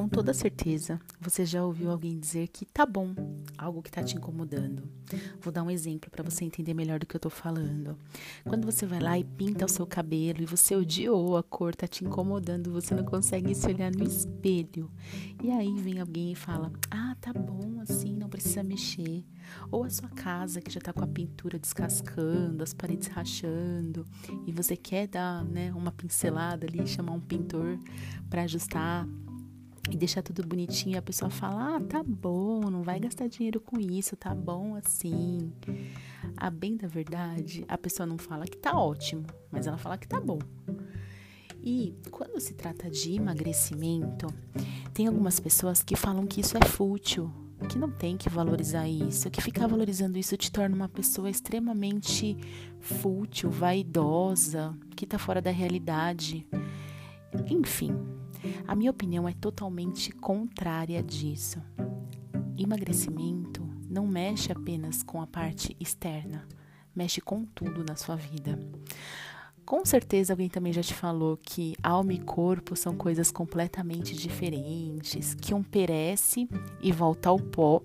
Com toda certeza, você já ouviu alguém dizer que tá bom, algo que tá te incomodando. Vou dar um exemplo para você entender melhor do que eu tô falando. Quando você vai lá e pinta o seu cabelo e você odiou a cor, tá te incomodando, você não consegue se olhar no espelho. E aí vem alguém e fala: "Ah, tá bom assim, não precisa mexer". Ou a sua casa que já tá com a pintura descascando, as paredes rachando, e você quer dar, né, uma pincelada ali, chamar um pintor para ajustar e deixar tudo bonitinho, a pessoa fala: "Ah, tá bom, não vai gastar dinheiro com isso, tá bom assim". A bem da verdade, a pessoa não fala que tá ótimo, mas ela fala que tá bom. E quando se trata de emagrecimento, tem algumas pessoas que falam que isso é fútil, que não tem que valorizar isso, que ficar valorizando isso te torna uma pessoa extremamente fútil, vaidosa, que tá fora da realidade. Enfim, a minha opinião é totalmente contrária disso. Emagrecimento não mexe apenas com a parte externa, mexe com tudo na sua vida. Com certeza alguém também já te falou que alma e corpo são coisas completamente diferentes, que um perece e volta ao pó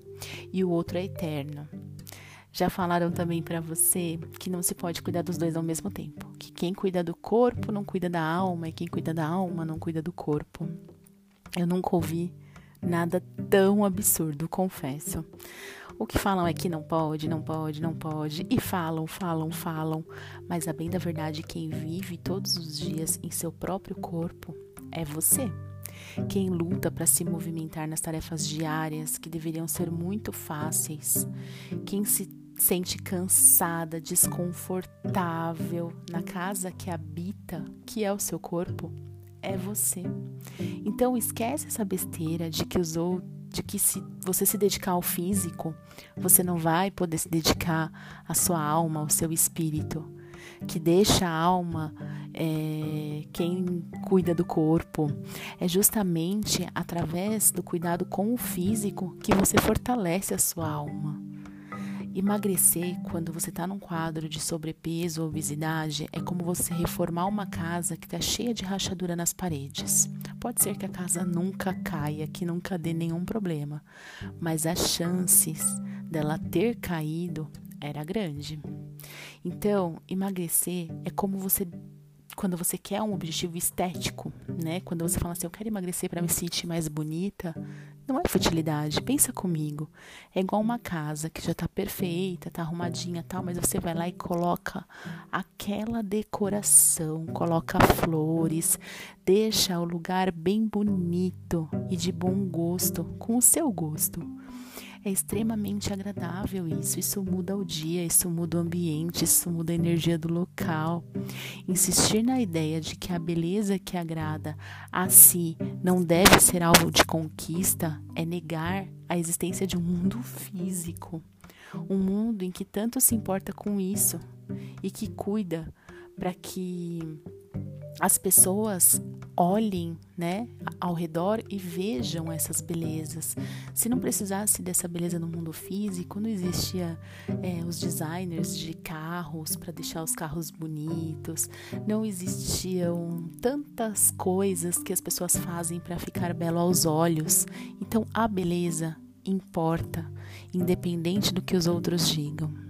e o outro é eterno. Já falaram também para você que não se pode cuidar dos dois ao mesmo tempo, que quem cuida do corpo não cuida da alma e quem cuida da alma não cuida do corpo. Eu nunca ouvi nada tão absurdo, confesso. O que falam é que não pode, não pode, não pode, e falam, falam, falam, mas a bem da verdade, quem vive todos os dias em seu próprio corpo é você. Quem luta para se movimentar nas tarefas diárias que deveriam ser muito fáceis, quem se sente cansada, desconfortável na casa que habita, que é o seu corpo, é você. Então esquece essa besteira de que os outros de que se você se dedicar ao físico, você não vai poder se dedicar à sua alma, ao seu espírito. Que deixa a alma é, quem cuida do corpo. É justamente através do cuidado com o físico que você fortalece a sua alma. Emagrecer quando você está num quadro de sobrepeso ou obesidade é como você reformar uma casa que está cheia de rachadura nas paredes. Pode ser que a casa nunca caia, que nunca dê nenhum problema, mas as chances dela ter caído era grande. Então, emagrecer é como você quando você quer um objetivo estético, né? Quando você fala assim, eu quero emagrecer para me sentir mais bonita, não é futilidade. Pensa comigo. É igual uma casa que já está perfeita, está arrumadinha, tal, mas você vai lá e coloca aquela decoração, coloca flores, deixa o lugar bem bonito e de bom gosto, com o seu gosto. É extremamente agradável isso. Isso muda o dia, isso muda o ambiente, isso muda a energia do local. Insistir na ideia de que a beleza que agrada a si não deve ser alvo de conquista é negar a existência de um mundo físico. Um mundo em que tanto se importa com isso e que cuida para que as pessoas olhem, né, ao redor e vejam essas belezas. Se não precisasse dessa beleza no mundo físico, não existia é, os designers de carros para deixar os carros bonitos, não existiam tantas coisas que as pessoas fazem para ficar belo aos olhos. Então a beleza importa, independente do que os outros digam.